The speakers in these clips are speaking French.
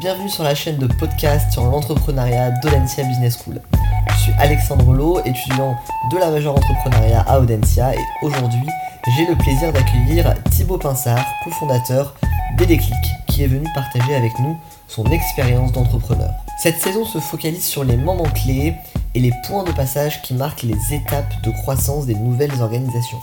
bienvenue sur la chaîne de podcast sur l'entrepreneuriat d'Audencia Business School. Je suis Alexandre Lowe, étudiant de la majeure entrepreneuriat à Audencia et aujourd'hui j'ai le plaisir d'accueillir Thibaut Pinsard, cofondateur d'Eleclic, qui est venu partager avec nous son expérience d'entrepreneur. Cette saison se focalise sur les moments clés et les points de passage qui marquent les étapes de croissance des nouvelles organisations.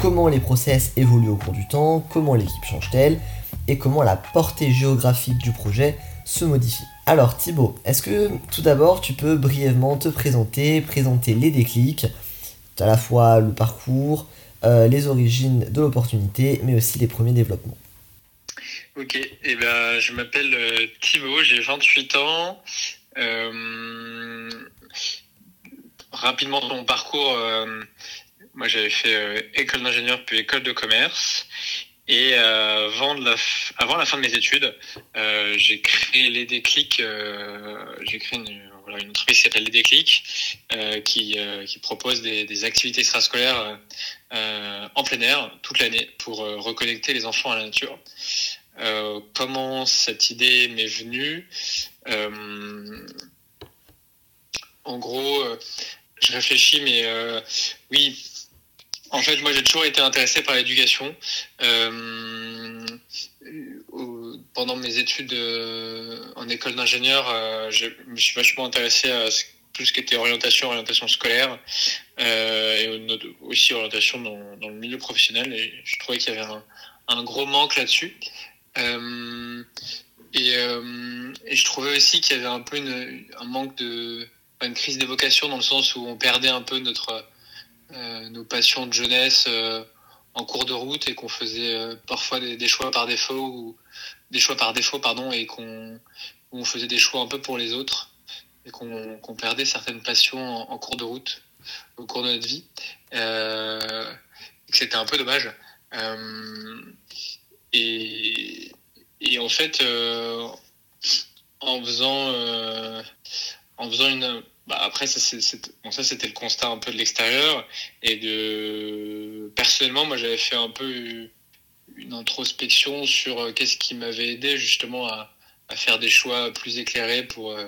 Comment les process évoluent au cours du temps, comment l'équipe change-t-elle, et comment la portée géographique du projet se modifie. Alors Thibaut, est-ce que tout d'abord tu peux brièvement te présenter, présenter les déclics, à la fois le parcours, euh, les origines de l'opportunité, mais aussi les premiers développements? Ok, eh ben, je m'appelle euh, Thibaut, j'ai 28 ans. Euh, rapidement mon parcours, moi j'avais fait école d'ingénieur puis école de commerce. Et euh, avant, la fin de mes études, euh, j'ai créé les déclics. Euh, j'ai créé une, entreprise qui s'appelle les déclics, qui, propose des activités extrascolaires en plein air toute l'année pour reconnecter les enfants à la nature. comment cette idée m'est venue? En gros, je réfléchis, mais oui, en fait, moi, j'ai toujours été intéressé par l'éducation. Euh, pendant mes études euh, en école d'ingénieur, euh, je me suis vachement intéressé à tout ce qui était orientation, orientation scolaire, et aussi orientation dans, le milieu professionnel. Et je trouvais qu'il y avait un, gros manque là-dessus. Et, je trouvais aussi qu'il y avait un peu une, un manque de, une crise d'évocation dans le sens où on perdait un peu notre nos passions de jeunesse euh, en cours de route et qu'on faisait euh, parfois des, choix par défaut ou des choix par défaut pardon et qu'on on faisait des choix un peu pour les autres et qu'on perdait certaines passions en, cours de route au cours de notre vie. Euh, et que c'était un peu dommage. Et, et en fait en faisant en faisant une bah après ça c'était le constat un peu de l'extérieur. Et de personnellement moi j'avais fait un peu une introspection sur euh, qu'est-ce qui m'avait aidé justement à, faire des choix plus éclairés pour euh,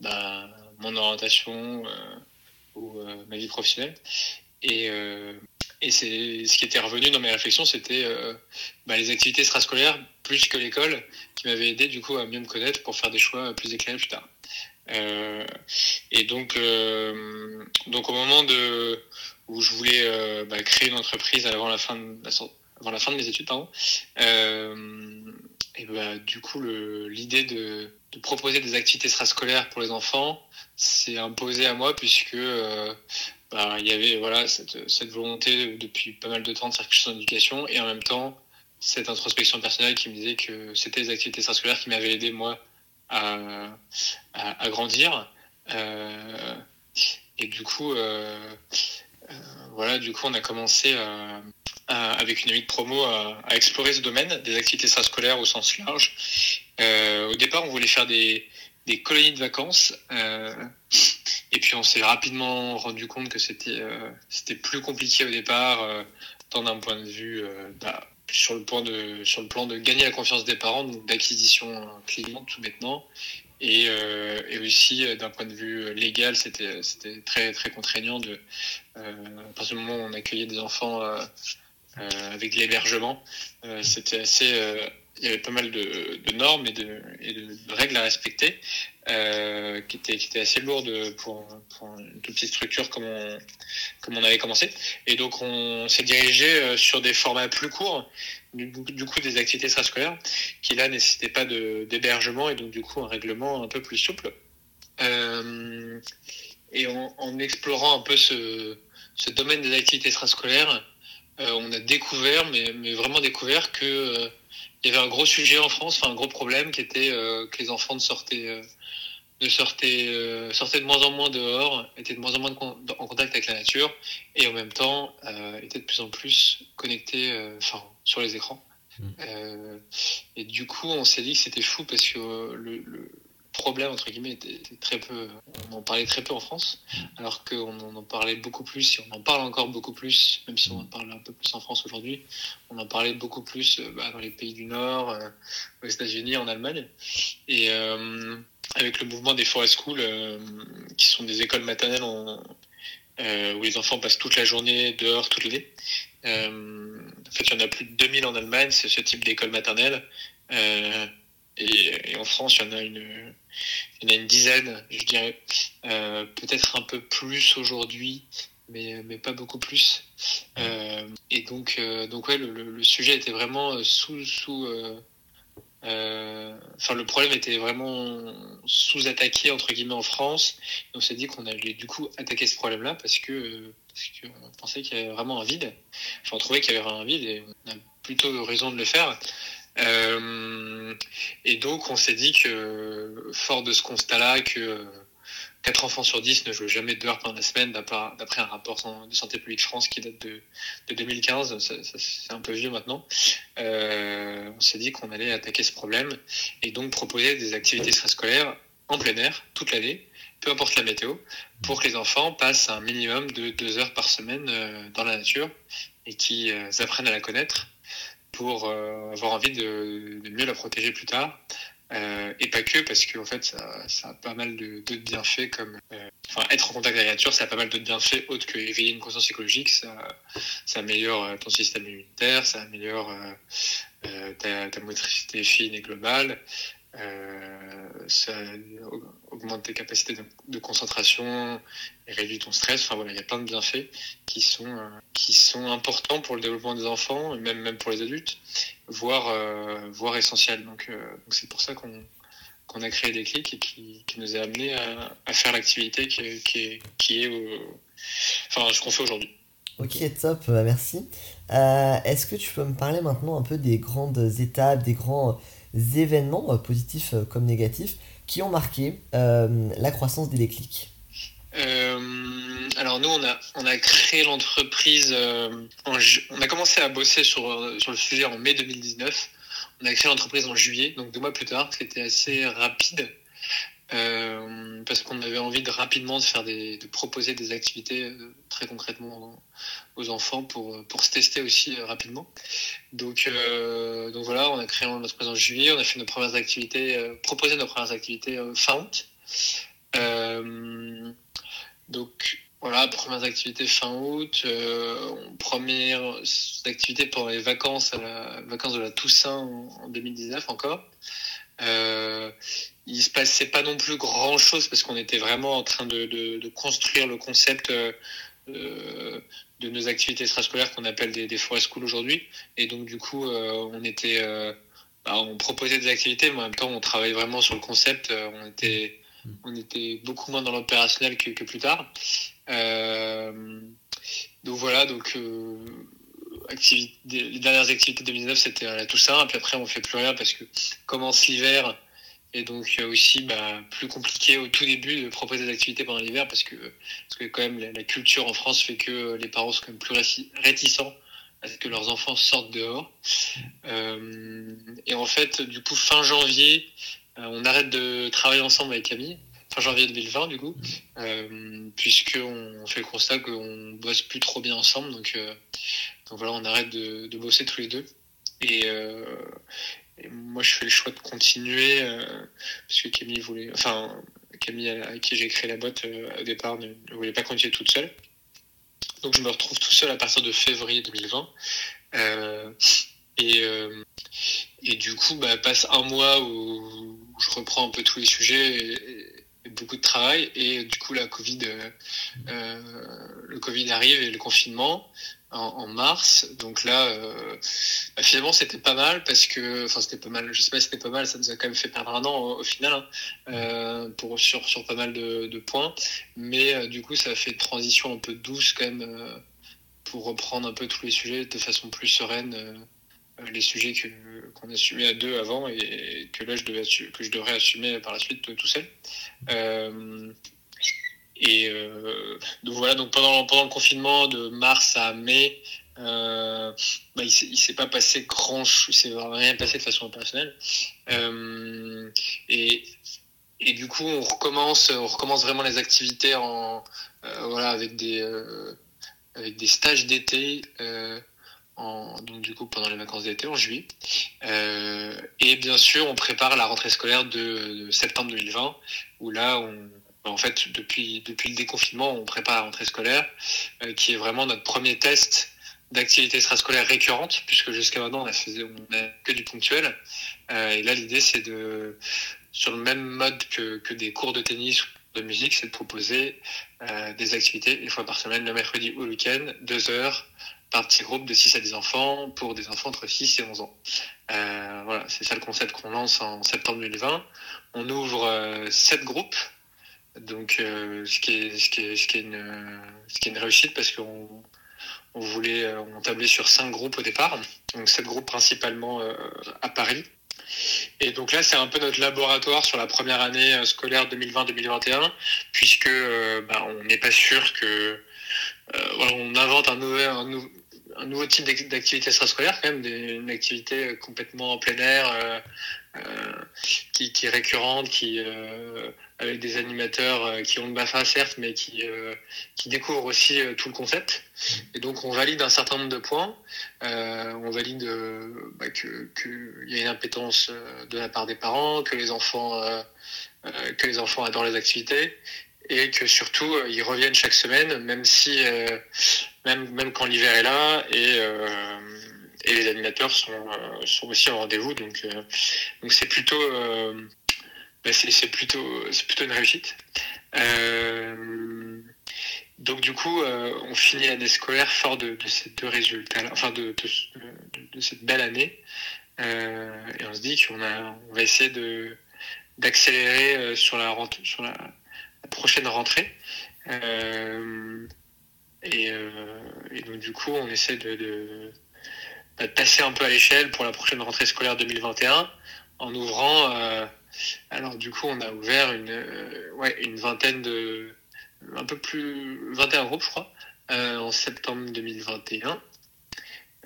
bah, mon orientation euh, ou ma vie professionnelle. Et ce qui était revenu dans mes réflexions c'était bah, les activités extrascolaires plus que l'école qui m'avaient aidé du coup à mieux me connaître pour faire des choix plus éclairés plus tard euh, et donc, euh, donc au moment de où je voulais euh, bah, créer une entreprise avant la fin de avant la fin de mes études, pardon. et bah, du coup, l'idée de, proposer des activités extrascolaires pour les enfants s'est imposée à moi puisque bah, il y avait voilà cette, volonté depuis pas mal de temps de faire quelque chose en éducation et en même temps cette introspection personnelle qui me disait que c'était les activités extrascolaires qui m'avaient aidé moi à, grandir. Euh, et du coup, euh, euh, voilà, du coup, on a commencé avec une amie de promo à, explorer ce domaine des activités extrascolaires au sens large. au départ, on voulait faire des, des colonies de vacances. et puis on s'est rapidement rendu compte que c'était c'était plus compliqué au départ, tant d'un point de vue bah, sur le point de sur le plan de gagner la confiance des parents, donc d'acquisition client tout maintenant, et, euh, et aussi euh, d'un point de vue légal, c'était très très contraignant de euh, à partir du moment où on accueillait des enfants euh, avec l'hébergement, c'était assez il y avait pas mal de, normes et de, règles à respecter euh, qui, étaient assez lourdes pour, une toute petite structure comme on, avait commencé. Et donc on s'est dirigé euh, sur des formats plus courts, du, coup des activités extrascolaires, qui là nécessitaient pas d'hébergement et donc du coup un règlement un peu plus souple. Euh, et en, explorant un peu ce, domaine des activités extrascolaires, on a découvert, mais, vraiment découvert que il y avait un gros sujet en France, enfin un gros problème qui était euh, que les enfants ne sortaient, euh, ne sortaient, euh, sortaient de moins en moins dehors, étaient de moins en moins en contact avec la nature et en même temps étaient de plus en plus connectés, enfin sur les écrans. Mmh. et du coup, on s'est dit que c'était fou parce que le, le problème entre guillemets était, très peu on en parlait très peu en France alors qu'on en parlait beaucoup plus et on en parle encore beaucoup plus même si on en parle un peu plus en France aujourd'hui on en parlait beaucoup plus euh, bah, dans les pays du Nord euh, aux États-Unis en Allemagne Et avec le mouvement des forest schools, qui sont des écoles maternelles où les enfants passent toute la journée dehors toute l'année. en fait, il y en a plus de 2000 en Allemagne, c'est ce type d'école maternelle. Et, en France, il y en a une, il y en a une dizaine, je dirais. Euh, peut-être un peu plus aujourd'hui, mais, mais pas beaucoup plus. Euh, et donc, euh, donc ouais, le, le, sujet était vraiment sous, sous enfin, le problème était vraiment sous-attaqué entre guillemets en France. on s'est dit qu'on allait du coup attaquer ce problème-là parce que parce qu'on pensait qu'il y avait vraiment un vide. Enfin, on trouvait qu'il y avait un vide et on a plutôt raison de le faire. Euh, et donc, on s'est dit que, fort de ce constat-là, que 4 enfants sur 10 ne jouent jamais deux heures pendant la semaine, d'après un rapport de Santé publique France qui date de, 2015, c'est un peu vieux maintenant, euh, on s'est dit qu'on allait attaquer ce problème et donc proposer des activités extrascolaires en plein air toute l'année, peu importe la météo, pour que les enfants passent un minimum de deux heures par semaine euh, dans la nature et qu'ils apprennent à la connaître pour euh, avoir envie de, mieux la protéger plus tard. Euh, et pas que parce qu'en fait ça, a pas mal d'autres bienfaits comme euh, enfin être en contact avec la nature ça a pas mal d'autres bienfaits autres que éveiller une conscience écologique ça, améliore ton système immunitaire ça améliore ta, motricité fine et globale euh, ça augmente tes capacités de, concentration et réduit ton stress. Enfin voilà, il y a plein de bienfaits qui sont euh, qui sont importants pour le développement des enfants et même même pour les adultes, voire euh, voire essentiels. Donc c'est pour ça qu'on qu'on a créé des clics et qui, nous a amené à, à faire l'activité qui, est qui est enfin ce qu'on fait aujourd'hui. Ok, top, merci. Est-ce que tu peux me parler maintenant un peu des grandes étapes, des grands événements, euh, positifs euh, comme négatifs, qui ont marqué euh, la croissance des déclics alors nous, on a, on a créé l'entreprise, on a commencé à bosser sur, sur le sujet en mai 2019. On a créé l'entreprise en juillet, donc deux mois plus tard. C'était assez rapide. Euh, parce qu'on avait envie de rapidement de faire des, de proposer des activités euh, très concrètement aux enfants pour pour se tester aussi euh, rapidement. Donc donc voilà, on a créé notre présence en juillet, on a fait nos premières activités, proposé nos premières activités fin août. donc voilà, premières activités fin août, première activité pour les vacances, à la, vacances de la Toussaint en, en 2019 encore. Euh, il se passait pas non plus grand chose parce qu'on était vraiment en train de, de, construire le concept euh, euh de nos activités extrascolaires qu'on appelle des, forest schools aujourd'hui. Et donc du coup, euh, on était, bah, on proposait des activités, mais en même temps, on travaillait vraiment sur le concept. on était, on était beaucoup moins dans l'opérationnel que, plus tard. donc voilà, donc les dernières activités de 2019, c'était à la Toussaint. Puis après, on fait plus rien parce que commence l'hiver et donc euh, aussi bah, plus compliqué au tout début de proposer des activités pendant l'hiver parce que, parce que quand même la, culture en France fait que les parents sont quand même plus réticents à ce que leurs enfants sortent dehors. Euh, et en fait, du coup, fin janvier, euh, on arrête de travailler ensemble avec Camille. Fin janvier 2020, du coup, euh, puisqu'on fait le constat qu'on bosse plus trop bien ensemble. Donc, euh, donc voilà, on arrête de, bosser tous les deux. Et, euh, et moi, je fais le choix de continuer euh, parce que Camille voulait, enfin, Camille avec qui j'ai créé la boîte euh, au départ ne, voulait pas continuer toute seule. Donc, je me retrouve tout seul à partir de février 2020. Euh, et, euh, et du coup, bah, passe un mois où, je reprends un peu tous les sujets et, et beaucoup de travail. Et du coup, la Covid, le Covid arrive et le confinement en, mars. Donc là, euh, bah, finalement, c'était pas mal parce que, enfin, c'était pas mal. Je sais pas si c'était pas mal. Ça nous a quand même fait perdre un an au, final, hein, euh, pour sur sur pas mal de, de points. Mais euh, du coup, ça a fait une transition un peu douce quand même euh, pour reprendre un peu tous les sujets de façon plus sereine. Euh, les sujets que qu'on assumait à deux avant et que là je devais que je devrais assumer par la suite tout seul. Euh, et euh, donc voilà, donc pendant, pendant le confinement de mars à mai, euh, bah, il s'est pas passé grand chose, il s'est rien passé de façon opérationnelle. Euh, et, et du coup, on recommence, on recommence vraiment les activités en, euh, voilà, avec des, euh, avec des stages d'été donc du coup pendant les vacances d'été en juillet. et bien sûr, on prépare la rentrée scolaire de, septembre 2020, où là, on, en fait, depuis, depuis le déconfinement, on prépare la rentrée scolaire, qui est vraiment notre premier test d'activité extrascolaire récurrente, puisque jusqu'à maintenant on a, fait, on que du ponctuel. et là, l'idée c'est de, sur le même mode que, que des cours de tennis de musique, c'est de proposer euh, des activités une fois par semaine, le mercredi ou le week-end, deux heures par petit groupe de 6 à 10 enfants pour des enfants entre 6 et 11 ans. Euh, voilà, c'est ça le concept qu'on lance en septembre 2020. On ouvre euh, 7 groupes, donc euh, ce, qui est, ce, qui est, ce, qui est une, ce qui est une réussite parce qu'on on voulait, euh, on tablait sur 5 groupes au départ, donc 7 groupes principalement euh, à Paris. Et donc là, c'est un peu notre laboratoire sur la première année scolaire 2020-2021, puisque bah, on n'est pas sûr que voilà, on invente un nouvel, un, un nouveau type d'activité extrascolaire, quand même, une activité complètement en plein air, euh, euh, qui, qui, est récurrente, qui avec des animateurs qui ont le BAFA certes, mais qui, qui découvrent aussi tout le concept. Et donc on valide un certain nombre de points. Euh, on valide euh, bah, que qu'il y a une impétence de la part des parents, que les enfants euh, que les enfants adorent les activités et que surtout ils reviennent chaque semaine, même si même même quand l'hiver est là et et les animateurs sont sont aussi en rendez-vous. Donc donc c'est plutôt bah, c'est plutôt c'est plutôt une réussite. Euh, donc du coup, euh, on finit l'année scolaire fort de, de, ces deux résultats, enfin de, de, cette belle année, euh, et on se dit qu'on a, on va essayer de d'accélérer euh, sur la sur la prochaine rentrée. Euh, et, euh, et, donc du coup, on essaie de, passer un peu à l'échelle pour la prochaine rentrée scolaire 2021 en ouvrant. alors du coup, on a ouvert une ouais une vingtaine de un peu plus 21 groupes, je crois, euh, en septembre 2021.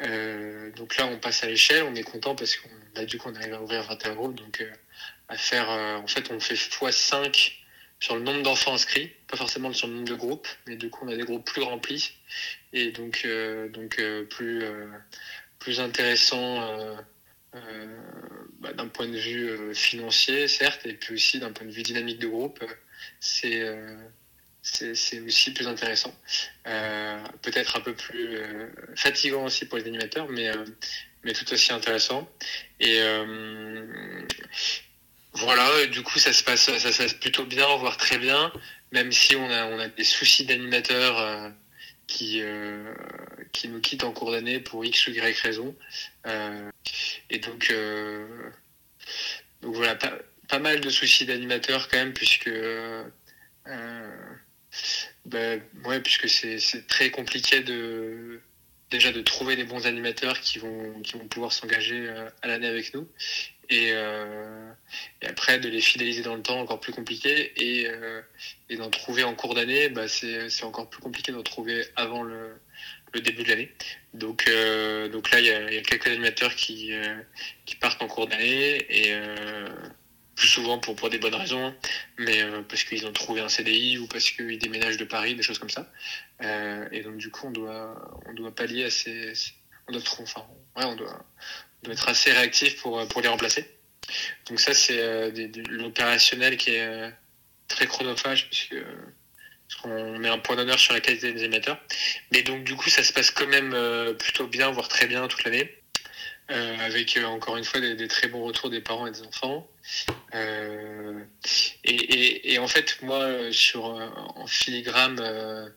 Euh, donc là, on passe à l'échelle, on est content parce qu'on a du coup on arrive à ouvrir 21 groupes, donc euh, à faire, euh, en fait, on fait x5 sur le nombre d'enfants inscrits, pas forcément sur le nombre de groupes, mais du coup on a des groupes plus remplis et donc euh, donc euh, plus plus intéressant bah, d'un point de vue financier certes, et puis aussi d'un point de vue dynamique de groupe, c'est aussi plus intéressant. Euh, Peut-être un peu plus euh, fatigant aussi pour les animateurs, mais, euh, mais tout aussi intéressant. Et euh, voilà, du coup, ça se, passe, ça se passe plutôt bien, voire très bien, même si on a, des soucis d'animateurs euh, qui, euh, qui nous quittent en cours d'année pour X ou Y raison. et donc, voilà, pas, mal de soucis d'animateurs quand même, puisque... Euh, puisque c'est très compliqué de déjà de trouver des bons animateurs qui vont pouvoir s'engager euh, à l'année avec nous et, euh, et, après de les fidéliser dans le temps encore plus compliqué. Et, euh, d'en trouver en cours d'année bah c'est encore plus compliqué d'en trouver avant le, début de l'année. Donc euh, donc là il y a, quelques animateurs qui qui partent en cours d'année. Et plus souvent pour, des bonnes raisons, mais parce qu'ils ont trouvé un CDI ou parce qu'ils déménagent de Paris, des choses comme ça. Et donc du coup, on doit, on doit pallier à ces, on doit, enfin, ouais, on doit, on doit être assez réactif pour, pour les remplacer. Donc ça, c'est euh, l'opérationnel qui est euh, très chronophage puisque qu'on met un point d'honneur sur la qualité des émetteurs. Mais donc du coup, ça se passe quand même euh, plutôt bien, voire très bien toute l'année. Euh, avec euh, encore une fois des, très bons retours des parents et des enfants. Euh, et, et, et, en fait, moi, sur en filigrane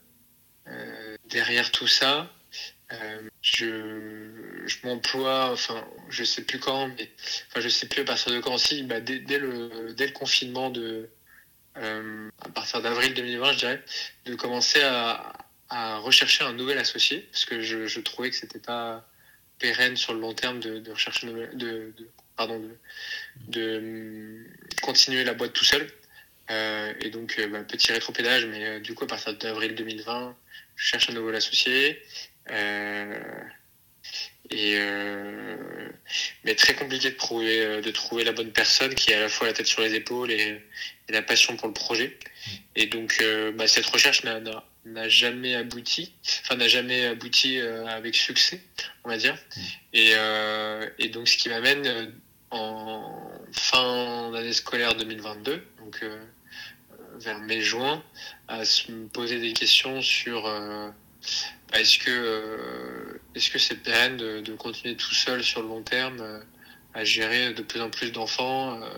derrière tout ça, je, je m'emploie, enfin, je sais plus quand, mais enfin, je sais plus à partir de quand si, bah, dès, le confinement de à partir d'avril 2020, je dirais, de commencer à, rechercher un nouvel associé parce que je, trouvais que c'était pas pérenne sur le long terme de, de de, de, pardon de, de continuer la boîte tout seul. Euh, et donc euh, bah, petit rétropédage mais euh, du coup à partir d'avril 2020 je cherche un nouveau associé. euh, et mais très compliqué de trouver de trouver la bonne personne qui a à la fois la tête sur les épaules et, et la passion pour le projet et donc bah, cette recherche n'a n'a jamais abouti, enfin n'a jamais abouti avec succès, on va dire. Mmh. Et, et donc ce qui m'amène en fin d'année scolaire 2022, donc vers mai-juin, à se poser des questions sur est-ce que euh, est-ce que c'est pérenne de, continuer tout seul sur le long terme euh, à gérer de plus en plus d'enfants, euh,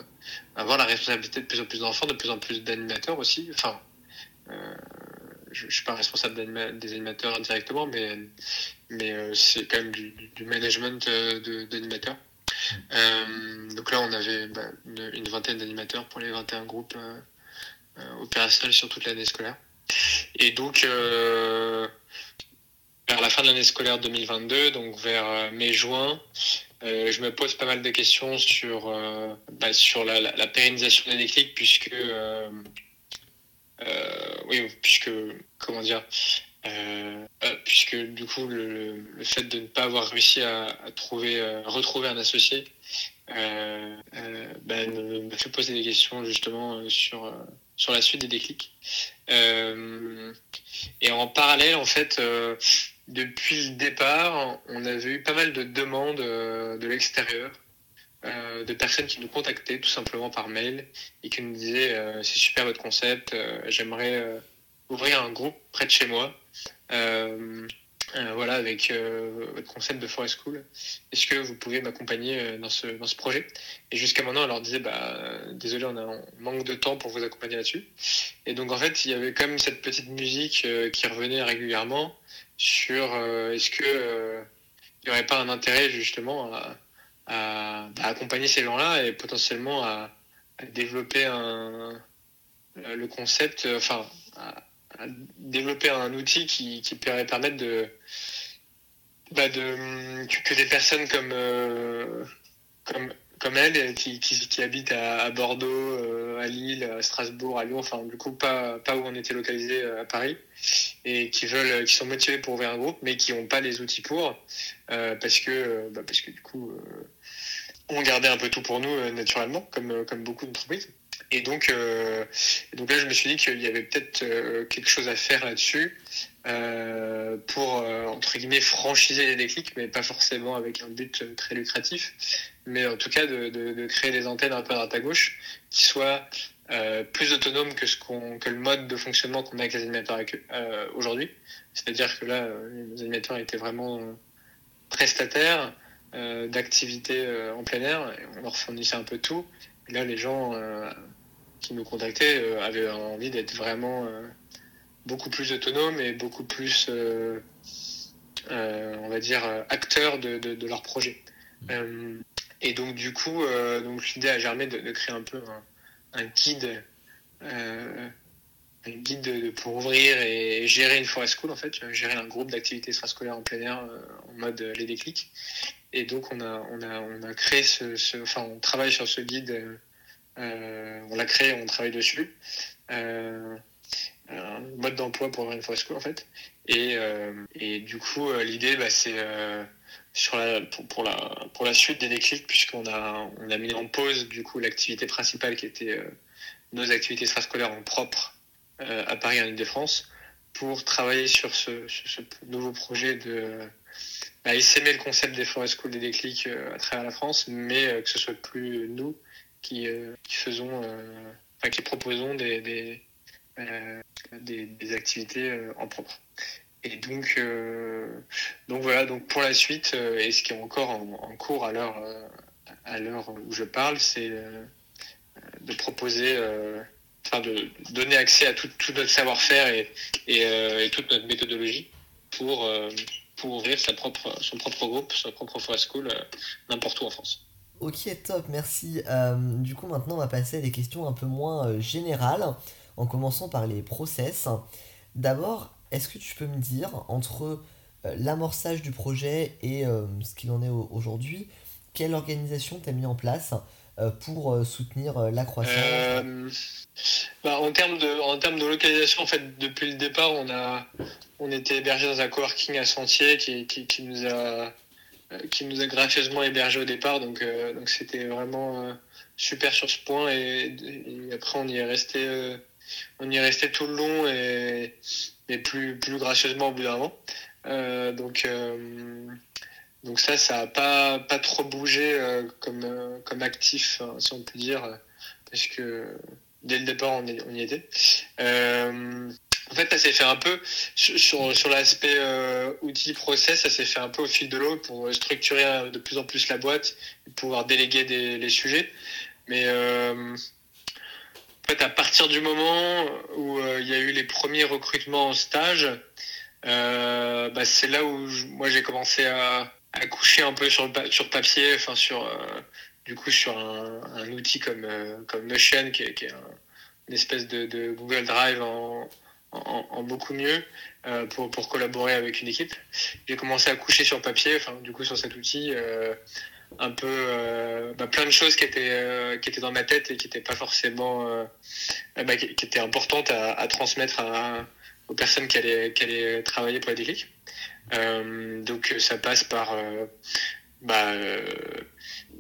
avoir la responsabilité de plus en plus d'enfants, de plus en plus d'animateurs aussi? Enfin, je, je suis pas responsable des animateurs directement, mais mais c'est quand même du, management d'animateurs. donc là, on avait bah, une, vingtaine d'animateurs pour les 21 groupes opérationnels sur toute l'année scolaire. Et donc, vers la fin de l'année scolaire 2022, donc vers euh, mai-juin, euh, je me pose pas mal de questions sur, euh, bah, sur la, pérennisation des déclics, puisque, euh, euh oui, puisque, comment dire, puisque du coup, le, fait de ne pas avoir réussi à, à trouver, retrouver un associé, bah, me, fait poser des questions justement sur, sur la suite des déclics. et en parallèle, en fait, depuis le départ, on avait eu pas mal de demandes euh, de l'extérieur, euh, de personnes qui nous contactaient tout simplement par mail et qui nous disaient euh, c'est super votre concept, j'aimerais ouvrir un groupe près de chez moi. Voilà, avec votre concept de Forest School. Est-ce que vous pouvez m'accompagner dans ce, dans ce projet? Et jusqu'à maintenant, on leur disait, bah, désolé, on, a, manque de temps pour vous accompagner là-dessus. Et donc, en fait, il y avait même cette petite musique qui revenait régulièrement sur euh, est-ce que il euh, n'y aurait pas un intérêt justement à, bah, accompagner ces gens-là et potentiellement à, développer euh, le concept, enfin, développer un outil qui, qui pourrait permettre de, bah que des personnes comme comme comme elle, qui, qui, qui habite à, Bordeaux, euh, à Lille, à Strasbourg, à Lyon, enfin du coup pas, pas où on était localisé euh, à Paris, et qui veulent, qui sont motivés pour ouvrir un groupe, mais qui n'ont pas les outils pour, euh, parce que, bah, parce que du coup, on gardait un peu tout pour nous naturellement, comme, comme beaucoup d'entreprises. Et donc, euh, donc là, je me suis dit qu'il y avait peut-être euh, quelque chose à faire là-dessus euh, pour, entre guillemets, franchiser les déclics, mais pas forcément avec un but très lucratif, mais en tout cas de, de, créer des antennes un peu à droite à gauche qui soient plus autonomes que, ce qu'on, que le mode de fonctionnement qu'on a avec les animateurs aujourd'hui. C'est-à-dire que là, les animateurs étaient vraiment prestataires d'activités en plein air, et on leur fournissait un peu tout. Et là, les gens qui nous contactaient euh, avaient envie d'être vraiment euh, beaucoup plus autonomes et beaucoup plus, euh, on va dire, acteurs de, de, de leur projet. Mmh. et donc, du coup, donc l'idée a germé de, de, créer un peu un, un guide un guide de, pour ouvrir et gérer une forest school en fait, gérer un groupe d'activités extrascolaires en plein air en mode les déclics. Et donc on a on a on a créé ce, ce enfin on travaille sur ce guide on l'a créé, on travaille dessus. Euh, un mode d'emploi pour school en fait. Et, euh, du coup, l'idée, bah, c'est pour, la, suite des déclics, puisqu'on a, on a mis en pause l'activité principale qui était nos activités extrascolaires en propre à Paris en Ile-de-France, pour travailler sur ce, nouveau projet de bah, essaimer le concept des forest schools, des déclics à travers la France, mais que ce soit plus nous qui, euh, qui faisons, euh, enfin, qui proposons des, euh, activités en propre. Et donc, donc voilà, donc pour la suite, et ce qui est encore en, cours à l'heure à l'heure où je parle, c'est de proposer, enfin de donner accès à tout, notre savoir-faire et, et, et, toute notre méthodologie pour, pour ouvrir sa propre, son propre groupe, sa propre forest school n'importe où en France. Ok, top, merci. Euh, du coup, maintenant, on va passer à des questions un peu moins euh, générales, en commençant par les process. D'abord, est-ce que tu peux me dire, entre euh, l'amorçage du projet et ce qu'il en est aujourd'hui, quelle organisation tu as mis en place pour soutenir la croissance? Bah, en, termes de, en termes de localisation, en fait, depuis le départ, on, a, on était hébergé dans un coworking à Sentier qui, qui, nous a qui nous a gracieusement hébergé au départ. Donc, euh, donc c'était vraiment euh, super sur ce point. Et, après, on y est resté on y restait tout le long et, et plus, plus gracieusement au bout d'un moment. donc, donc ça, ça n'a pas, pas trop bougé comme, comme actif, hein, si on peut dire, parce que dès le départ, on, y, était. En fait, ça s'est fait un peu sur, sur l'aspect euh, outil process, ça s'est fait un peu au fil de l'eau pour structurer euh, de plus en plus la boîte et pouvoir déléguer des, les sujets. Mais euh, en fait, à partir du moment où il y a eu les premiers recrutements en stage, bah, c'est là où moi j'ai commencé à, coucher un peu sur, le, sur papier, enfin sur du coup sur un, outil comme, comme Notion qui est, qui est un, une espèce de, de Google Drive en en, beaucoup mieux euh, pour, pour collaborer avec une équipe. J'ai commencé à coucher sur papier, enfin du coup sur cet outil, euh, un peu euh, bah, plein de choses qui étaient qui étaient dans ma tête et qui n'étaient pas forcément bah, qui, étaient importantes à, transmettre aux personnes qui allaient, qui allaient travailler pour les déclics. donc ça passe par bah,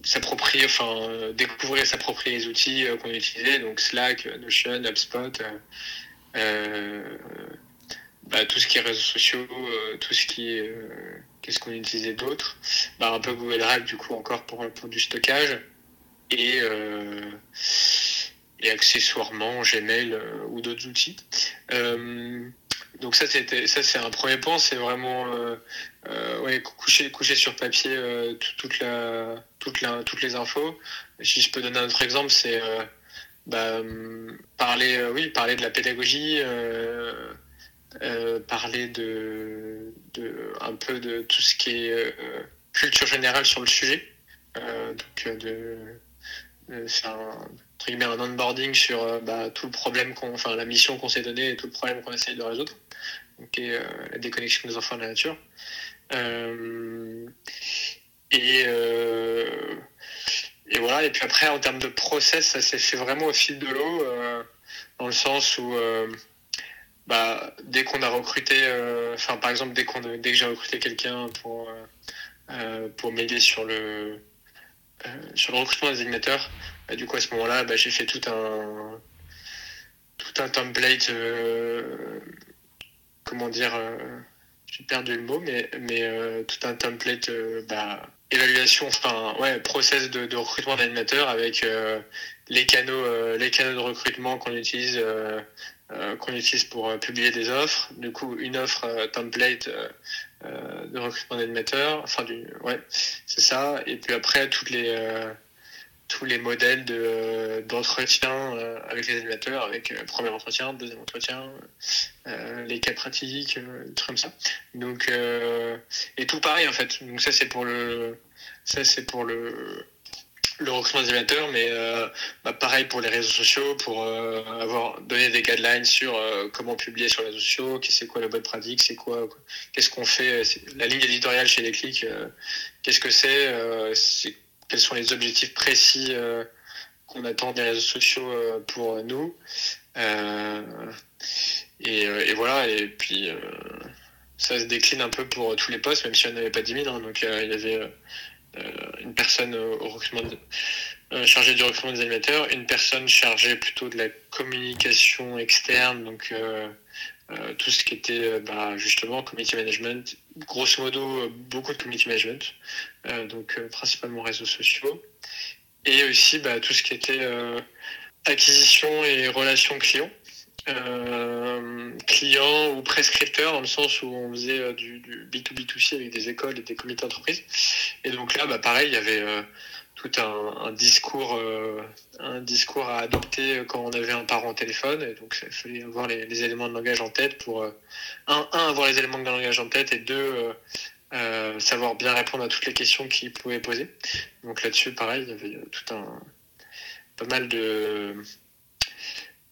s'approprier, enfin découvrir, s'approprier les outils qu'on utilisait, donc Slack, Notion, HubSpot. Euh, bah, tout ce qui est réseaux sociaux, euh, tout ce qui est euh, qu'est-ce qu'on utilisait d'autre, bah, un peu Google Drive du coup encore pour, du stockage et et accessoirement Gmail ou d'autres outils. donc ça c'était ça c'est un premier point, c'est vraiment coucher sur papier toutes les infos. Si je peux donner un autre exemple, c'est bah, parler, euh, oui, parler de la pédagogie, euh, euh, parler de, de, un peu de tout ce qui est euh, culture générale sur le sujet. Euh, donc, de, de faire un, un onboarding sur bah, tout le problème qu'on, enfin, la mission qu'on s'est donnée et tout le problème qu'on essaye de résoudre. Donc, et, la déconnexion des enfants de la nature. et et voilà. Et puis après, en termes de process, ça s'est fait vraiment au fil de l'eau, euh, dans le sens où, euh, bah, dès qu'on a recruté, euh, enfin, par exemple, dès dès que j'ai recruté quelqu'un pour pour m'aider sur le sur le recrutement des animateurs, bah, du coup, à ce moment-là, bah, j'ai fait tout un tout un template, comment dire, j'ai perdu le mot, mais mais tout un template, bah évaluation, enfin ouais, process de, de recrutement d'animateurs avec euh, les canaux, euh, les canaux de recrutement qu'on utilise, euh, euh qu'on utilise pour euh, publier des offres. Du coup, une offre template de recrutement d'animateurs. Enfin, du, ouais, c'est ça. Et puis après, toutes les tous les modèles de d'entretien avec les animateurs, avec premier entretien, deuxième entretien, les cas pratiques, trucs comme ça. Donc et tout pareil en fait. Donc ça c'est pour le ça c'est pour le le recrutement des animateurs, mais euh, bah, pareil pour les réseaux sociaux, pour euh, avoir donné des guidelines sur euh, comment publier sur les réseaux sociaux, c'est quoi la bonne pratique, c'est quoi, qu'est-ce qu'on fait, la ligne éditoriale chez les clics, qu'est-ce que c'est, quels sont les objectifs précis qu'on attend des réseaux sociaux pour nous, et, et, voilà, et puis ça se décline un peu pour tous les postes, même si on n'avait pas 10 000, hein, donc il y avait euh, une personne au recrutement euh, chargée du recrutement des animateurs, une personne chargée plutôt de la communication externe, euh, tout ce qui était bah, justement community management, grosso modo beaucoup de community management, donc principalement réseaux sociaux, et aussi bah, tout ce qui était acquisition et relations clients euh, client ou prescripteur dans le sens où on faisait euh, du, du, B2B2C avec des écoles et des comités d'entreprise. Et donc là, bah, pareil, il y avait euh, tout un, discours, euh, un discours à adopter quand on avait un parent au téléphone. Donc, il fallait avoir les, éléments de langage en tête pour, un, un, avoir les éléments de langage en tête et deux, euh, savoir bien répondre à toutes les questions qu'il pouvait poser. Donc là-dessus, pareil, il y avait tout un, pas mal de,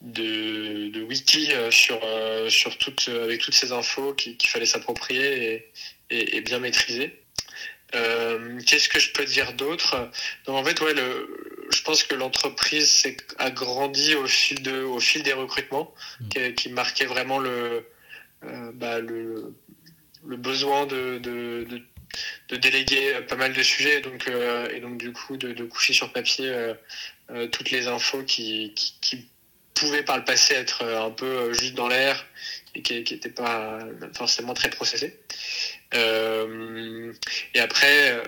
de, wiki euh, sur, euh, sur toutes, avec toutes ces infos qu'il fallait s'approprier et, bien maîtriser. Euh, Qu'est-ce que je peux dire d'autre? En fait, ouais, le, je pense que l'entreprise a grandi au fil de, au fil des recrutements, mmh. qui, qui, marquait vraiment le, euh, bah, le, le besoin de, de, de, de, déléguer pas mal de sujets, donc euh, et donc du coup de, coucher sur papier toutes les infos qui, qui, qui pouvait par le passé être un peu juste dans l'air et qui n'était pas forcément très processé. Et après,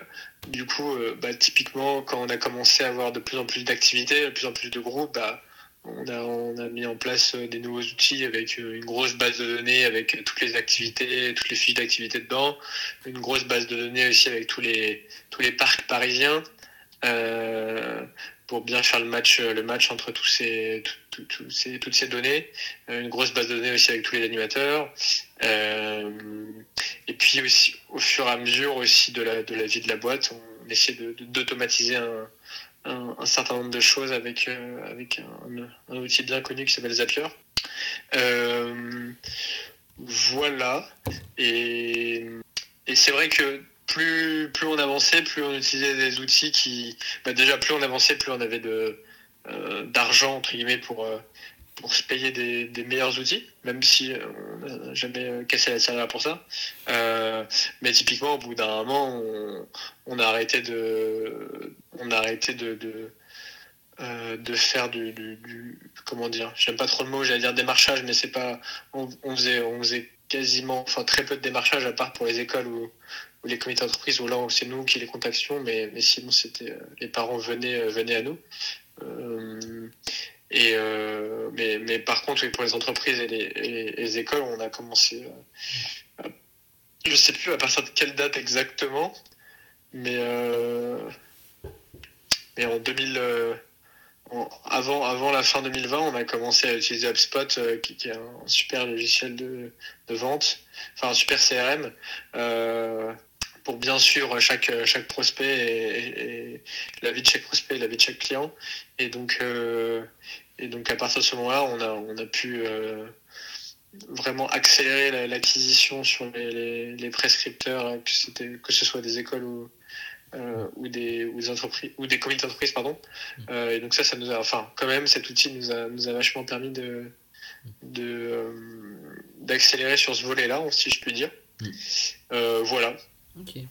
du coup, bah, typiquement, quand on a commencé à avoir de plus en plus d'activités, de plus en plus de groupes, bah, on a, on a mis en place euh, des nouveaux outils avec euh, une grosse base de données avec toutes les activités, toutes les fiches d'activité dedans, une grosse base de données aussi avec tous les, tous les parcs parisiens. Euh, pour bien faire le match, le match entre tous ces, toutes ces données, une grosse base de données aussi avec tous les animateurs, et puis aussi au fur et à mesure aussi de la, de la vie de la boîte, on essaie d'automatiser un, certain nombre de choses avec, euh, avec un, outil bien connu qui s'appelle Zapier. Euh, voilà. Et, et c'est vrai que plus, plus on avançait, plus on utilisait des outils qui. Bah déjà, plus on avançait, plus on avait euh, d'argent, entre guillemets, pour, pour se payer des, meilleurs outils, même si on n'a jamais cassé la salaire pour ça. Euh, mais typiquement, au bout d'un moment, on, a arrêté de, on a arrêté de, de, euh, faire du, comment dire, j'aime pas trop le mot, j'allais dire démarchage, mais c'est pas, on, faisait, on faisait quasiment, enfin très peu de démarchage à part pour les écoles ou, les comités d'entreprise où là c'est nous qui les contactions, mais, mais sinon c'était euh, les parents venaient, venaient à nous. Et euh, mais, mais par contre, pour les entreprises et les, écoles, on a commencé. Euh, je sais plus à partir de quelle date exactement, mais euh, mais en 2000. Avant, avant la fin 2020, on a commencé à utiliser HubSpot, qui, qui, est un super logiciel de, de vente, enfin un super CRM, pour bien suivre chaque, chaque prospect et, la vie de chaque prospect et la vie de chaque client. Et donc, euh, et donc à partir de ce moment-là, on a, on a pu euh, vraiment accélérer l'acquisition sur les, les, prescripteurs, que, que ce soit des écoles ou, euh, ou, des, ou des entreprises ou des comités d'entreprise pardon. Mmh. et donc ça ça nous a enfin quand même cet outil nous a nous a vachement permis de de d'accélérer sur ce volet là si je puis dire. Mmh. voilà.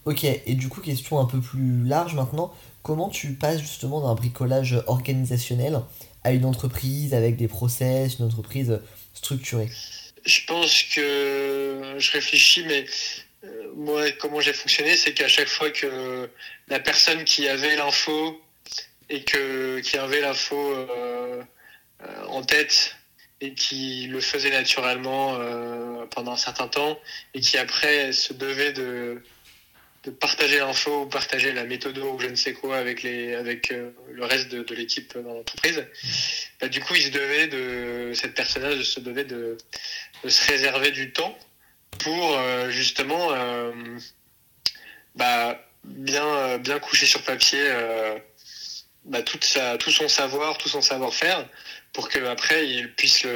Ok, et du coup, question un peu plus large maintenant, comment tu passes justement d'un bricolage organisationnel à une entreprise avec des process, une entreprise structurée? Je pense que je réfléchis, mais euh, moi, comment j'ai fonctionné, c'est qu'à chaque fois que la personne qui avait l'info et que, qui avait l'info euh, euh, en tête et qui le faisait naturellement pendant un certain temps et qui après se devait de partager l'info ou partager la méthode ou je ne sais quoi avec euh, le reste de, l'équipe dans l'entreprise bah, du coup il se devait de cette personne se devait de, se réserver du temps pour euh, justement euh, bah, bien bien coucher sur papier bah, toute sa, tout son savoir tout son savoir-faire pour que après il puisse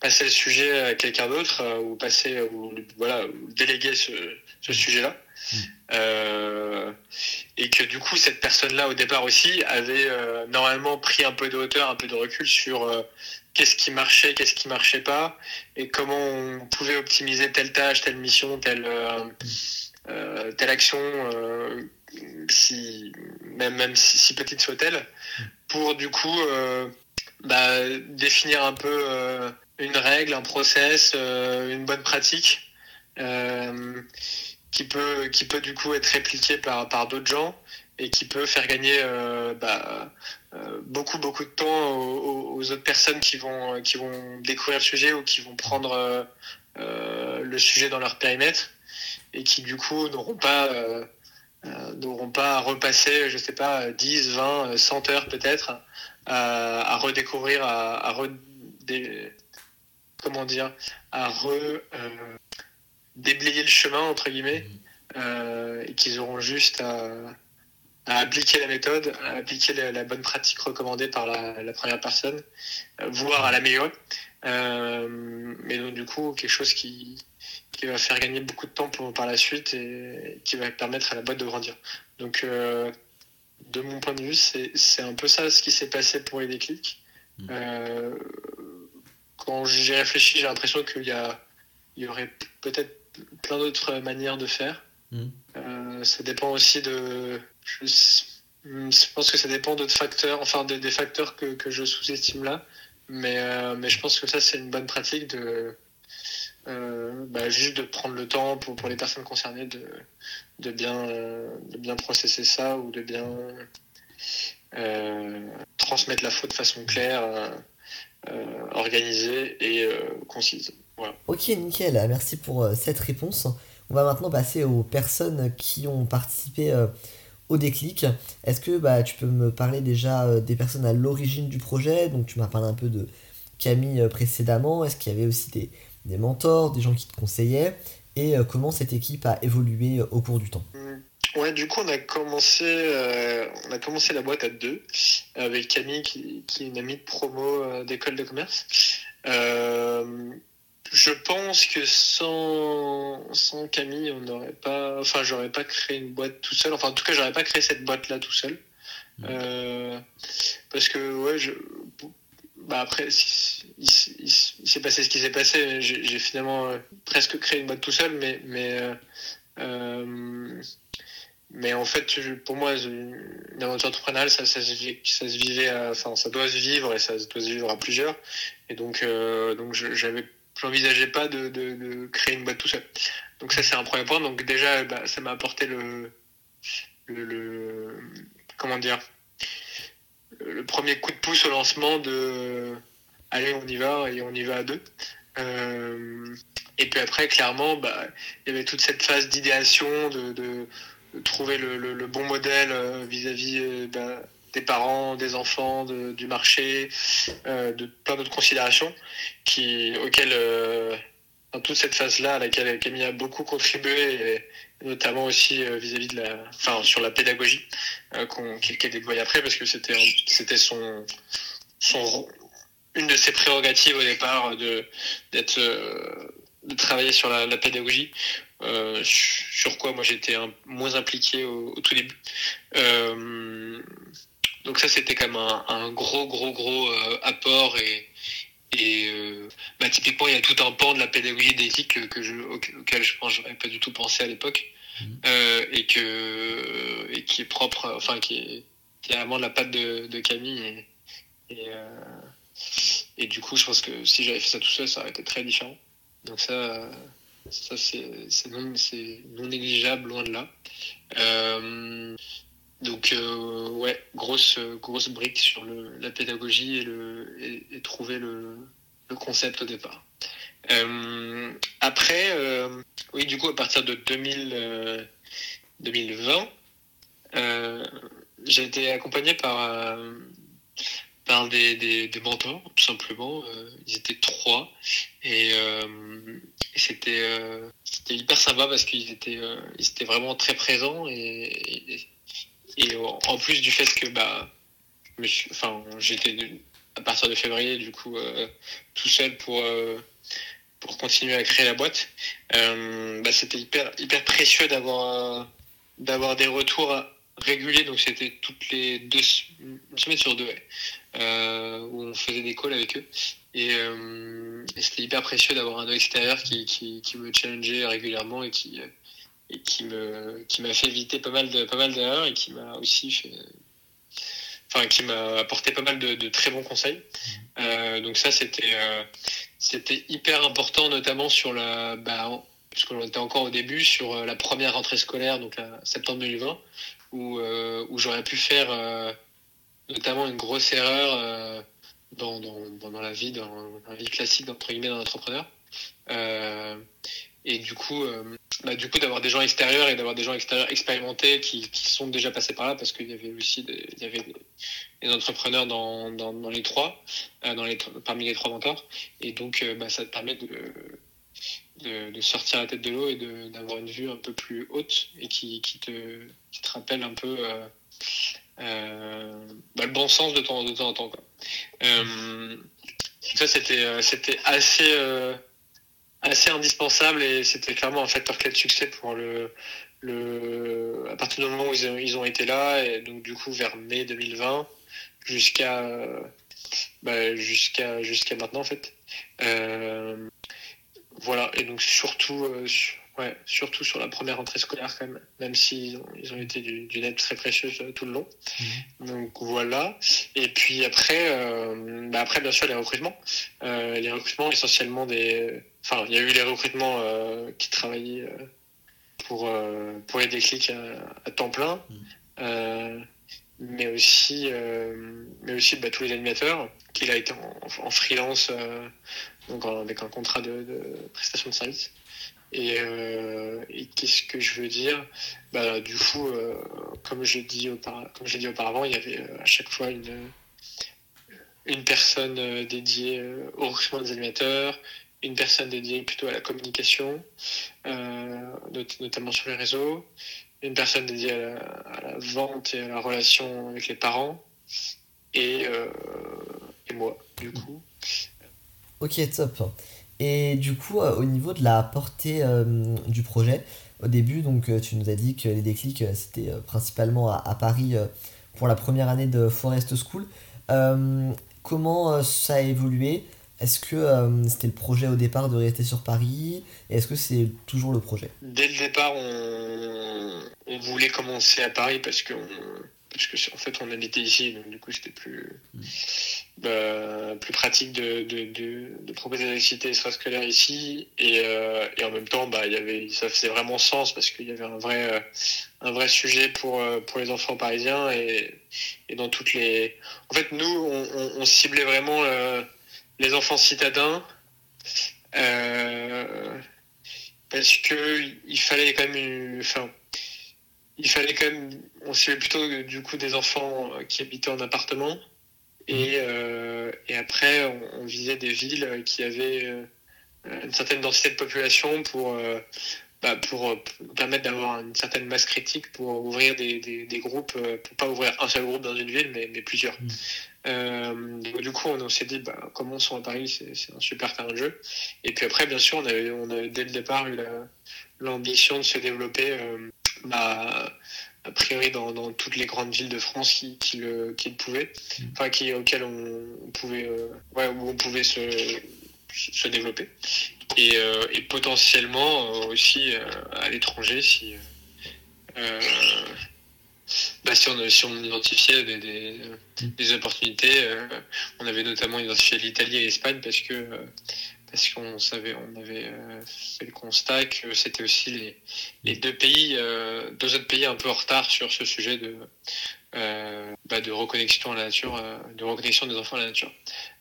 passer le sujet à quelqu'un d'autre ou passer ou voilà déléguer ce, ce sujet là euh, et que du coup, cette personne-là, au départ aussi, avait euh, normalement pris un peu de hauteur, un peu de recul sur euh, qu'est-ce qui marchait, qu'est-ce qui marchait pas, et comment on pouvait optimiser telle tâche, telle mission, telle, telle action, même, même si, petite soit-elle, pour du coup bah, définir un peu une règle, un process, une bonne pratique qui peut, qui peut du coup être répliqué par, par d'autres gens et qui peut faire gagner euh, bah, euh, beaucoup beaucoup de temps aux, autres personnes qui vont qui vont découvrir le sujet ou qui vont prendre euh, le sujet dans leur périmètre et qui du coup n'auront pas n'auront pas à repasser je sais pas 10 20 100 heures peut-être à, redécouvrir à, à comment dire à re déblayer le chemin, entre guillemets, euh, et qu'ils auront juste à, appliquer la méthode, à appliquer la, bonne pratique recommandée par la, première personne, euh, voire à l'améliorer. Euh, mais donc, du coup, quelque chose qui, qui va faire gagner beaucoup de temps pour, par la suite et, qui va permettre à la boîte de grandir. Donc, de mon point de vue, c'est un peu ça ce qui s'est passé pour les déclics. Mhm. quand j'y réfléchi, j'ai l'impression qu'il y, il y aurait peut-être plein d'autres manières de faire. Mm. Euh, ça dépend aussi de. Je, pense que ça dépend d'autres facteurs, enfin des, facteurs que, que je sous-estime là. Mais, mais je pense que ça, c'est une bonne pratique de bah, juste de prendre le temps pour, pour les personnes concernées de, de, bien, de bien processer ça ou de bien transmettre la faute de façon claire, organisée et concise. Voilà. Ok, nickel. Merci pour cette réponse. On va maintenant passer aux personnes qui ont participé euh, au déclic. Est-ce que bah, tu peux me parler déjà euh, des personnes à l'origine du projet? Donc tu m'as parlé un peu de Camille euh, précédemment. Est-ce qu'il y avait aussi des, mentors, des gens qui te conseillaient? Et comment cette équipe a évolué au cours du temps? Mmh. Ouais, du coup, on a commencé, on a commencé la boîte à deux avec Camille, qui, qui est une amie de promo d'école de commerce. Je pense que sans, sans Camille, on n'aurait pas, enfin, j'aurais pas créé une boîte tout seul. Enfin, en tout cas, j'aurais pas créé cette boîte-là tout seul. Euh, parce que, ouais, je, bah après, il, s'est passé ce qui s'est passé. J'ai finalement euh, presque créé une boîte tout seul, mais, mais, euh, mais en fait, pour moi, une aventure entrepreneuriale, ça, ça, se vivait, enfin, ça doit se vivre et ça doit se vivre à plusieurs. Et donc, donc j'avais j'envisageais pas de, créer une boîte tout seul. Donc ça c'est un premier point. Donc déjà bah, ça m'a apporté le, le, comment dire le premier coup de pouce au lancement de allez on y va et on y va à deux. Euh, et puis après clairement bah, il y avait toute cette phase d'idéation de, trouver le, le, bon modèle euh, vis-à-vis euh, bah, des parents, des enfants, du marché, euh, de plein d'autres considérations auxquelles, euh, dans toute cette phase-là, à laquelle Camille a beaucoup contribué, notamment aussi euh, vis-à-vis de la, enfin, sur la pédagogie qu'on, a déployée après, parce que c'était, c'était son, une de ses prérogatives au départ de, d'être, de travailler sur la, pédagogie. sur quoi moi j'étais moins impliqué au, tout début. Euh, donc ça, c'était quand même un, gros, gros, gros euh, apport et, et euh, bah, typiquement, il y a tout un pan de la pédagogie d'éthique que, je, auquel je pense j'aurais pas du tout pensé à l'époque mmh. euh, et que et qui est propre, enfin qui est, qui est vraiment de la patte de, Camille et, et, du coup, je pense que si j'avais fait ça tout seul, ça aurait été très différent. Donc ça, ça c'est non, non négligeable, loin de là. Donc euh, ouais, grosse grosse brique sur le, la pédagogie et, le, et, trouver le, le, concept au départ. Euh, après, euh, oui, du coup, à partir de 2000, 2020, j'ai été accompagné par par des, des, des, mentors, tout simplement. ils étaient trois et, et c'était c'était hyper sympa parce qu'ils étaient ils étaient vraiment très présents et et en plus du fait que bah, enfin, j'étais à partir de février du coup euh, tout seul pour euh, pour continuer à créer la boîte, euh, bah, c'était hyper hyper précieux d'avoir d'avoir des retours réguliers. Donc c'était toutes les deux une semaine sur deux où on faisait des calls avec eux. Et, c'était hyper précieux d'avoir un œil extérieur qui, qui, qui, me challengeait régulièrement et qui, et qui me qui m'a fait éviter pas mal de pas mal d'erreurs et qui m'a aussi fait enfin qui m'a apporté pas mal de, de très bons conseils mmh. euh, donc ça c'était euh, c'était hyper important notamment sur la bah, puisqu'on était encore au début sur euh, la première rentrée scolaire donc la septembre 2020 où euh, où j'aurais pu faire notamment une grosse erreur dans, dans, dans la vie dans la vie classique entre guillemets d'un entrepreneur et du coup bah, du coup d'avoir des gens extérieurs et d'avoir des gens extérieurs expérimentés qui, qui, sont déjà passés par là parce qu'il y avait aussi des, il y avait des, entrepreneurs dans, dans, dans, les trois euh, dans les parmi les trois mentors et donc euh, bah, ça te permet de, de, de sortir la tête de l'eau et d'avoir une vue un peu plus haute et qui, qui, te, qui te rappelle un peu euh, euh bah, le bon sens de temps, de temps en temps quoi. Euh, ça c'était assez assez indispensable et c'était clairement un facteur clé de succès pour le, le à partir du moment où ils ont, été là et donc du coup vers mai 2020 jusqu'à bah, jusqu'à jusqu'à maintenant en fait euh, voilà et donc surtout euh, Ouais, surtout sur la première rentrée scolaire quand même, même s'ils ont, ils ont été d'une aide très précieuse tout le long. Mmh. Donc voilà. Et puis après, euh, bah après bien sûr les recrutements. Euh, les recrutements essentiellement des... Enfin, il y a eu les recrutements euh, qui travaillaient euh, pour, euh, pour les déclics à, à temps plein. Mmh. mais aussi, mais aussi bah, tous les animateurs, qu'il a été en, en freelance, donc avec un contrat de, de prestation de service. Et, euh, et qu'est-ce que je veux dire? Bah, Du coup, comme j'ai dit, dit, auparavant, il y avait à chaque fois une, une personne dédiée au recrutement des animateurs, une personne dédiée plutôt à la communication, euh, notamment sur les réseaux, une personne dédiée à la, vente et à la relation avec les parents, et, et moi, du coup. Ok, top. Et du coup, euh, au niveau de la portée euh, du projet, au début, donc, euh, tu nous as dit que les déclics, c'était principalement à Paris pour la première année de Forest School. comment ça a évolué? Est-ce que c'était le projet au départ de rester sur Paris? Et est-ce que c'est toujours le projet? Dès le départ, on, on voulait commencer à Paris parce que parce que en fait on habitait ici donc du coup c'était plus mmh. bah, plus pratique de, de, de, de, proposer des activités extrascolaires ici. Et, euh, et en même temps bah il y avait ça faisait vraiment sens parce qu'il y avait un vrai euh, un vrai sujet pour euh, pour les enfants parisiens. Et, et dans toutes les en fait nous on, on, on ciblait vraiment euh, les enfants citadins euh, parce que il fallait quand même enfin il fallait quand même, on suivait plutôt du coup des enfants qui habitaient en appartement. Et, euh, et après, on, on, visait des villes qui avaient euh, une certaine densité de population pour, euh, bah, pour permettre d'avoir une certaine masse critique pour ouvrir des, des, des, groupes, pour pas ouvrir un seul groupe dans une ville, mais, mais plusieurs. Mmh. Euh, du coup, on, on s'est dit, bah, commençons à Paris, c'est un super terrain de jeu. Et puis après, bien sûr, on avait, on avait dès le départ eu l'ambition de se développer bah, a priori dans, dans, toutes les grandes villes de France qui, qui, le, qui le pouvaient, mm. enfin qui, auxquelles on pouvait, euh, ouais, où on pouvait se, se développer. Et, euh, et potentiellement euh, aussi euh, à l'étranger si, euh, bah, si, on, si on identifiait des, des, mm. des opportunités. on avait notamment identifié l'Italie et l'Espagne parce que parce qu'on savait, on avait euh, fait le constat que c'était aussi les, les deux pays, euh, deux autres pays un peu en retard sur ce sujet de, euh, bah de reconnexion à la nature, euh, de reconnexion des enfants à la nature.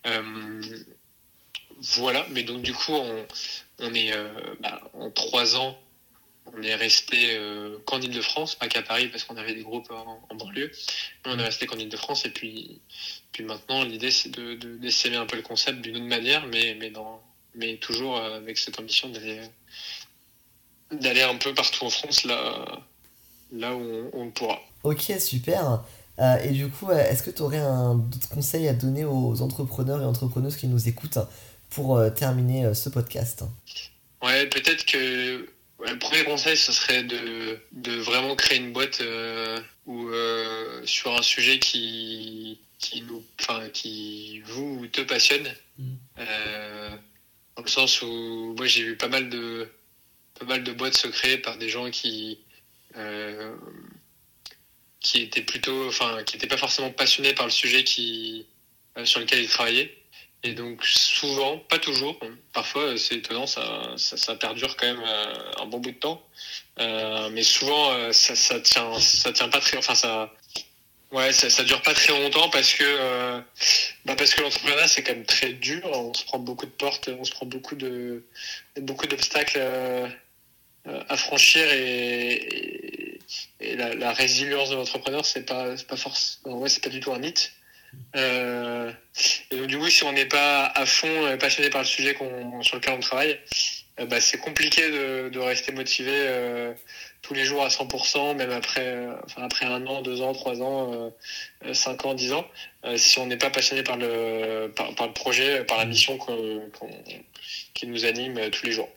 Euh, voilà, mais donc du coup, on, on est bah, en trois ans, on est resté qu'en Ile-de-France, pas qu'à Paris parce qu'on avait des groupes en, en banlieue, mais on est resté qu'en Ile-de-France et puis, puis maintenant l'idée c'est de, d'essayer un peu le concept d'une autre manière, mais, mais dans mais toujours avec cette ambition d'aller d'aller un peu partout en France là, là où on, on pourra. Ok, super. Euh, et du coup, est-ce que tu aurais un d'autres conseils à donner aux entrepreneurs et entrepreneuses qui nous écoutent pour euh, terminer euh, ce podcast? Ouais, peut-être que ouais, le premier conseil, ce serait de, de vraiment créer une boîte euh, où, sur un sujet qui, qui, nous, qui vous te passionne. Mmh dans le sens où moi j'ai vu pas mal de pas mal de boîtes se créer par des gens qui euh, qui étaient plutôt enfin qui n'étaient pas forcément passionnés par le sujet qui euh, sur lequel ils travaillaient et donc souvent pas toujours parfois c'est étonnant ça, ça, perdure quand même euh, un bon bout de temps euh, mais souvent euh, ça, ça tient ça tient pas très enfin ça Ouais, ça, dure pas très longtemps parce que euh, bah parce que l'entrepreneuriat c'est quand même très dur. On se prend beaucoup de portes, on se prend beaucoup de beaucoup d'obstacles euh, à franchir et, la, résilience de l'entrepreneur c'est pas pas ouais c'est pas du tout un mythe. Euh, et donc du coup si on n'est pas à fond passionné par le sujet qu'on sur lequel on travaille, euh, bah, c'est compliqué de, de rester motivé euh, tous les jours à 100%, même après, euh, enfin, après un an, deux ans, trois ans, euh, cinq ans, dix ans, euh, si on n'est pas passionné par le, par, par, le projet, par la mmh. mission qu qu qui nous anime tous les jours.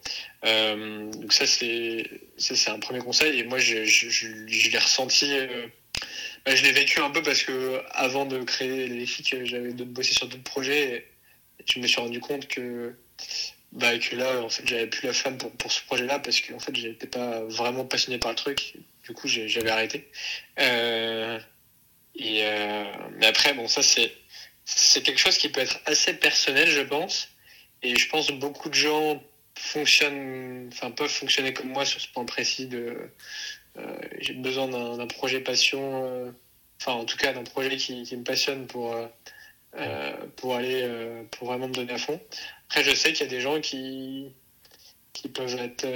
donc ça, c'est c'est un premier conseil. Et moi, je, je, je, je l'ai ressenti. Bah, je l'ai vécu un peu parce que avant de créer les filles, j'avais bossé sur d'autres projets. Et je me suis rendu compte que bah, que là, en fait, j'avais plus la flamme pour, pour ce projet-là parce que en fait, j'étais pas vraiment passionné par le truc. Du coup, j'avais arrêté. Euh, et euh, mais après, bon, ça c'est c'est quelque chose qui peut être assez personnel, je pense. Et je pense que beaucoup de gens fonctionnent, enfin peuvent fonctionner comme moi sur ce point précis de j'ai besoin d'un projet passion, euh, enfin en tout cas d'un projet qui, qui, me passionne pour euh, pour aller pour vraiment me donner à fond. Après, je sais qu'il y a des gens qui qui peuvent être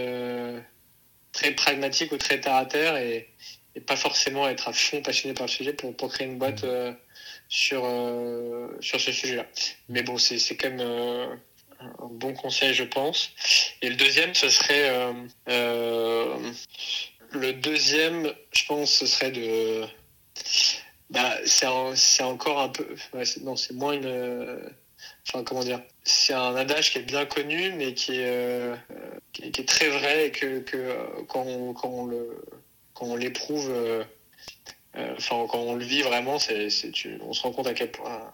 très pragmatiques ou très terre à terre et, et, pas forcément être à fond passionné par le sujet pour, pour créer une boîte sur sur ce sujet-là. Mais bon, c'est quand même un bon conseil, je pense. Et le deuxième, ce serait euh, euh, le deuxième, je pense, ce serait de. Bah, c'est encore un peu. non, c'est moins une. Enfin, comment dire C'est un adage qui est bien connu, mais qui est, euh, qui, est très vrai et que, que quand, on, quand on le quand on l'éprouve, enfin quand on le vit vraiment, c'est, on se rend compte à quel point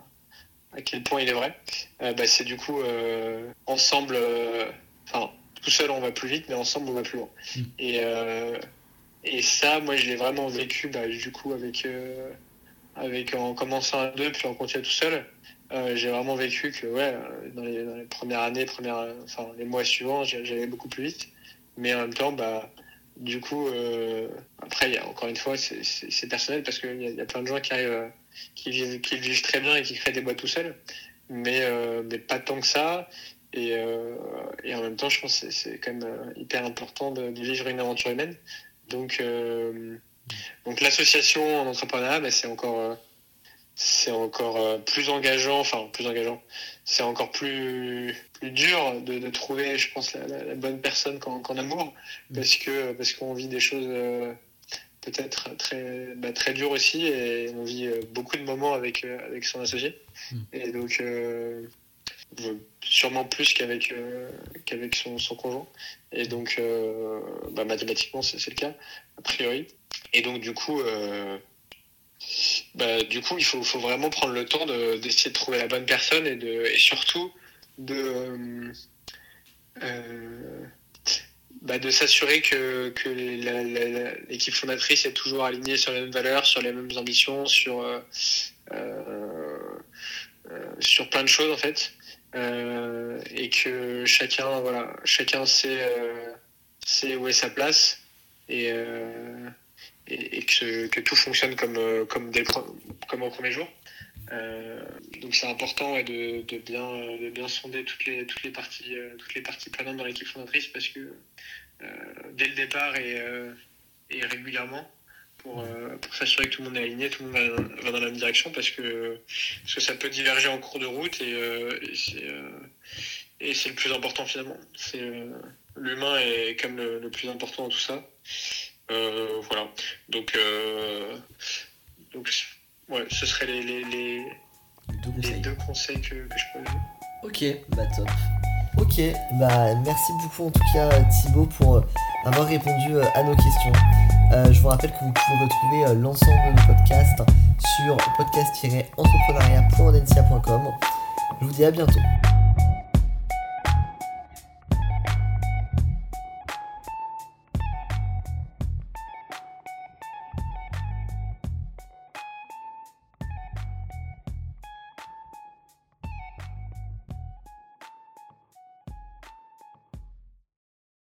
à quel point il est vrai, euh, bah, c'est du coup euh, ensemble, euh, enfin tout seul on va plus vite, mais ensemble on va plus loin. Mm. Et, et ça, moi je l'ai vraiment vécu bah, du coup avec, avec en commençant à deux puis en continuant tout seul. j'ai vraiment vécu que ouais, dans les, dans les premières années, premières, enfin les mois suivants, j'allais beaucoup plus vite, mais en même temps, bah du coup, après, y a, encore une fois, c'est personnel parce qu'il y, y, a plein de gens qui arrivent qui vivent, qui vivent très bien et qui créent des boîtes tout seuls, mais, euh, mais pas tant que ça. Et, euh, et, en même temps, je pense que c'est quand même euh, hyper important de, vivre une aventure humaine. Donc, donc l'association en entrepreneuriat, bah, c'est encore, c'est encore plus engageant, enfin plus engageant. C'est encore plus, plus dur de, de, trouver, je pense, la, la, bonne personne qu'en amour, parce que parce qu'on vit des choses peut-être très, bah, très dur aussi et on vit euh, beaucoup de moments avec, euh, avec son associé. Mm. Et donc, euh, sûrement plus qu'avec qu'avec son, son conjoint. Et donc, bah, mathématiquement, c'est le cas, a priori. Et donc, du coup, bah, du coup il faut, faut vraiment prendre le temps d'essayer de, trouver la bonne personne et, de, et surtout de bah, de s'assurer que, que l'équipe fondatrice est toujours alignée sur les mêmes valeurs, sur les mêmes ambitions, sur, euh, euh, sur plein de choses en fait. Euh, et que chacun, voilà, chacun sait, sait où est sa place et, et, et que, tout fonctionne comme, comme, au premier jour. Euh, donc c'est important de, bien, de bien sonder toutes les, toutes les parties, euh, toutes les parties prenantes dans l'équipe fondatrice parce que euh, dès le départ et, et régulièrement pour, pour s'assurer que tout le monde est aligné, tout le monde va, dans la même direction parce que, parce que ça peut diverger en cours de route et, et c'est et c'est le plus important finalement. C'est l'humain est quand même le, le, plus important dans tout ça. voilà. Donc donc Ouais, ce seraient les, les, les, deux, conseils. les deux conseils que, que je peux donner. Ok, bah top. Ok, bah merci beaucoup en tout cas Thibaut pour euh, avoir répondu euh, à nos questions. Euh, je vous rappelle que vous pouvez retrouver l'ensemble de nos podcasts sur podcast-entrepreneuriat.audencia.com. Je vous dis à bientôt.